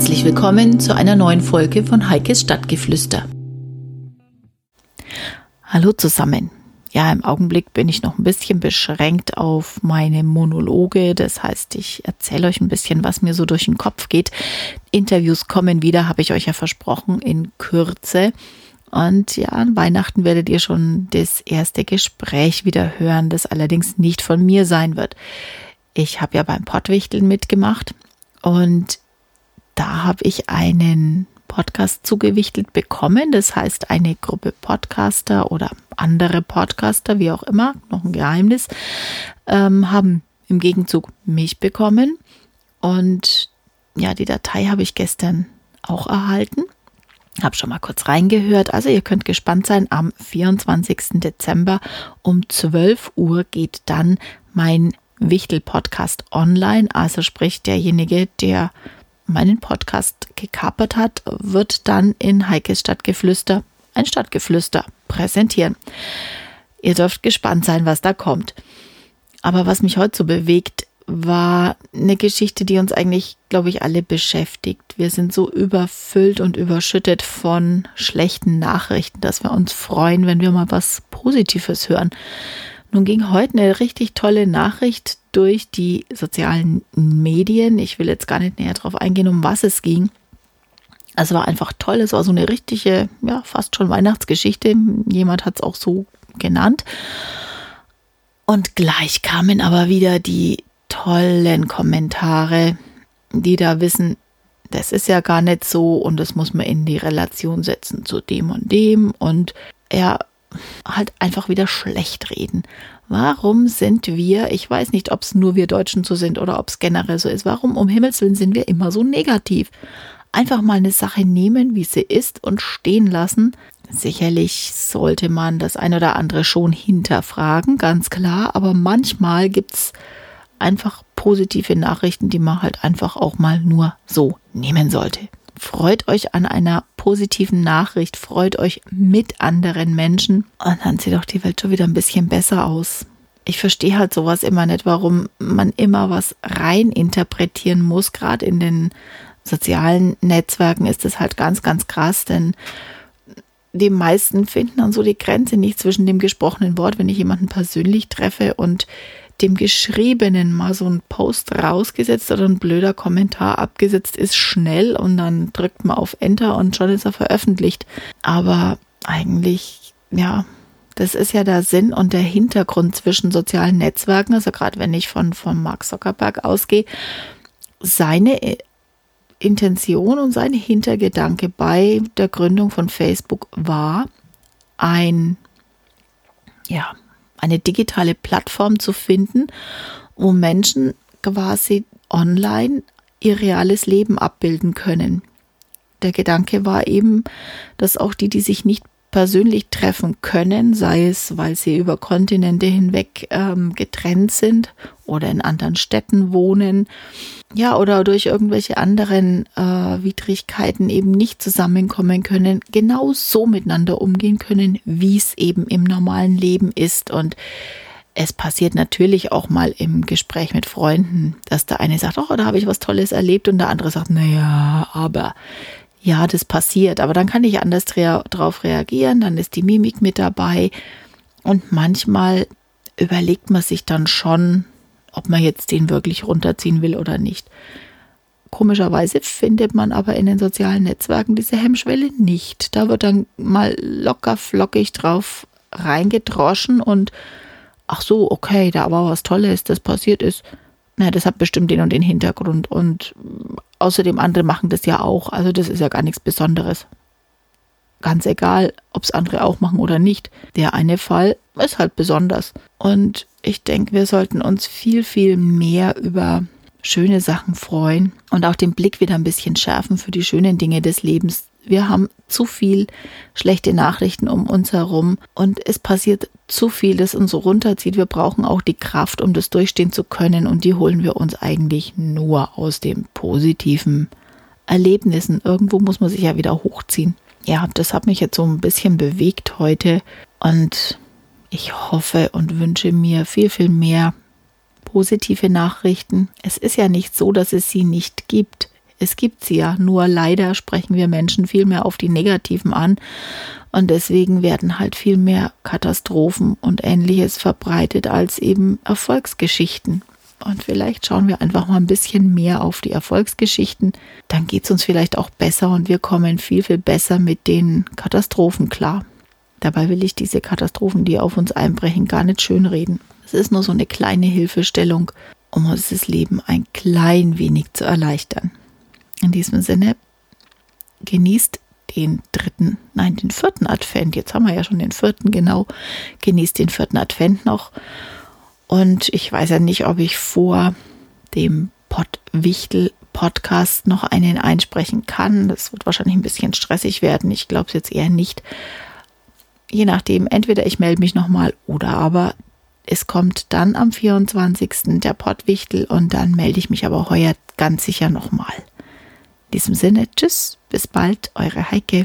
Herzlich willkommen zu einer neuen Folge von Heikes Stadtgeflüster. Hallo zusammen. Ja, im Augenblick bin ich noch ein bisschen beschränkt auf meine Monologe. Das heißt, ich erzähle euch ein bisschen, was mir so durch den Kopf geht. Interviews kommen wieder, habe ich euch ja versprochen, in Kürze. Und ja, an Weihnachten werdet ihr schon das erste Gespräch wieder hören, das allerdings nicht von mir sein wird. Ich habe ja beim Pottwichteln mitgemacht und da habe ich einen Podcast zugewichtelt bekommen. Das heißt, eine Gruppe Podcaster oder andere Podcaster, wie auch immer, noch ein Geheimnis, ähm, haben im Gegenzug mich bekommen. Und ja, die Datei habe ich gestern auch erhalten. Habe schon mal kurz reingehört. Also ihr könnt gespannt sein. Am 24. Dezember um 12 Uhr geht dann mein Wichtel-Podcast online. Also sprich derjenige, der meinen Podcast gekapert hat, wird dann in Heikes Stadtgeflüster ein Stadtgeflüster präsentieren. Ihr dürft gespannt sein, was da kommt. Aber was mich heute so bewegt, war eine Geschichte, die uns eigentlich, glaube ich, alle beschäftigt. Wir sind so überfüllt und überschüttet von schlechten Nachrichten, dass wir uns freuen, wenn wir mal was Positives hören. Nun ging heute eine richtig tolle Nachricht durch die sozialen Medien. Ich will jetzt gar nicht näher darauf eingehen, um was es ging. Es war einfach toll. Es war so eine richtige, ja, fast schon Weihnachtsgeschichte. Jemand hat es auch so genannt. Und gleich kamen aber wieder die tollen Kommentare, die da wissen, das ist ja gar nicht so und das muss man in die Relation setzen zu dem und dem und ja, halt einfach wieder schlecht reden. Warum sind wir, ich weiß nicht, ob es nur wir Deutschen so sind oder ob es generell so ist, warum um Himmels Willen sind wir immer so negativ? Einfach mal eine Sache nehmen, wie sie ist und stehen lassen. Sicherlich sollte man das ein oder andere schon hinterfragen, ganz klar, aber manchmal gibt es einfach positive Nachrichten, die man halt einfach auch mal nur so nehmen sollte. Freut euch an einer positiven Nachricht, freut euch mit anderen Menschen und dann sieht auch die Welt schon wieder ein bisschen besser aus. Ich verstehe halt sowas immer nicht, warum man immer was rein interpretieren muss. Gerade in den sozialen Netzwerken ist das halt ganz, ganz krass, denn die meisten finden dann so die Grenze nicht zwischen dem gesprochenen Wort, wenn ich jemanden persönlich treffe und dem Geschriebenen mal so ein Post rausgesetzt oder ein blöder Kommentar abgesetzt ist, schnell und dann drückt man auf Enter und schon ist er veröffentlicht. Aber eigentlich, ja, das ist ja der Sinn und der Hintergrund zwischen sozialen Netzwerken. Also gerade wenn ich von, von Mark Zuckerberg ausgehe, seine Intention und sein Hintergedanke bei der Gründung von Facebook war, ein, ja, eine digitale Plattform zu finden, wo Menschen quasi online ihr reales Leben abbilden können. Der Gedanke war eben, dass auch die, die sich nicht persönlich treffen können, sei es, weil sie über Kontinente hinweg ähm, getrennt sind oder in anderen Städten wohnen, ja, oder durch irgendwelche anderen äh, Widrigkeiten eben nicht zusammenkommen können, genau so miteinander umgehen können, wie es eben im normalen Leben ist. Und es passiert natürlich auch mal im Gespräch mit Freunden, dass der eine sagt, oh, da habe ich was Tolles erlebt und der andere sagt, naja, aber ja, das passiert, aber dann kann ich anders drauf reagieren, dann ist die Mimik mit dabei und manchmal überlegt man sich dann schon, ob man jetzt den wirklich runterziehen will oder nicht. Komischerweise findet man aber in den sozialen Netzwerken diese Hemmschwelle nicht. Da wird dann mal locker flockig drauf reingedroschen und ach so, okay, da war was Tolles, das passiert ist. Na, das hat bestimmt den und den Hintergrund und außerdem andere machen das ja auch. Also das ist ja gar nichts Besonderes. Ganz egal, ob es andere auch machen oder nicht. Der eine Fall ist halt besonders. Und ich denke, wir sollten uns viel, viel mehr über schöne Sachen freuen und auch den Blick wieder ein bisschen schärfen für die schönen Dinge des Lebens. Wir haben zu viel schlechte Nachrichten um uns herum und es passiert zu viel, das uns runterzieht. Wir brauchen auch die Kraft, um das durchstehen zu können und die holen wir uns eigentlich nur aus den positiven Erlebnissen. Irgendwo muss man sich ja wieder hochziehen. Ja, das hat mich jetzt so ein bisschen bewegt heute und ich hoffe und wünsche mir viel, viel mehr positive Nachrichten. Es ist ja nicht so, dass es sie nicht gibt. Es gibt sie ja. Nur leider sprechen wir Menschen viel mehr auf die negativen an. Und deswegen werden halt viel mehr Katastrophen und ähnliches verbreitet als eben Erfolgsgeschichten. Und vielleicht schauen wir einfach mal ein bisschen mehr auf die Erfolgsgeschichten. Dann geht es uns vielleicht auch besser und wir kommen viel, viel besser mit den Katastrophen klar. Dabei will ich diese Katastrophen, die auf uns einbrechen, gar nicht schönreden. Es ist nur so eine kleine Hilfestellung, um uns das Leben ein klein wenig zu erleichtern. In diesem Sinne, genießt den dritten, nein, den vierten Advent. Jetzt haben wir ja schon den vierten, genau. Genießt den vierten Advent noch. Und ich weiß ja nicht, ob ich vor dem Pottwichtel Podcast noch einen einsprechen kann. Das wird wahrscheinlich ein bisschen stressig werden. Ich glaube es jetzt eher nicht. Je nachdem, entweder ich melde mich nochmal oder aber es kommt dann am 24. der Pottwichtel und dann melde ich mich aber heuer ganz sicher nochmal. In diesem Sinne, tschüss, bis bald, eure Heike.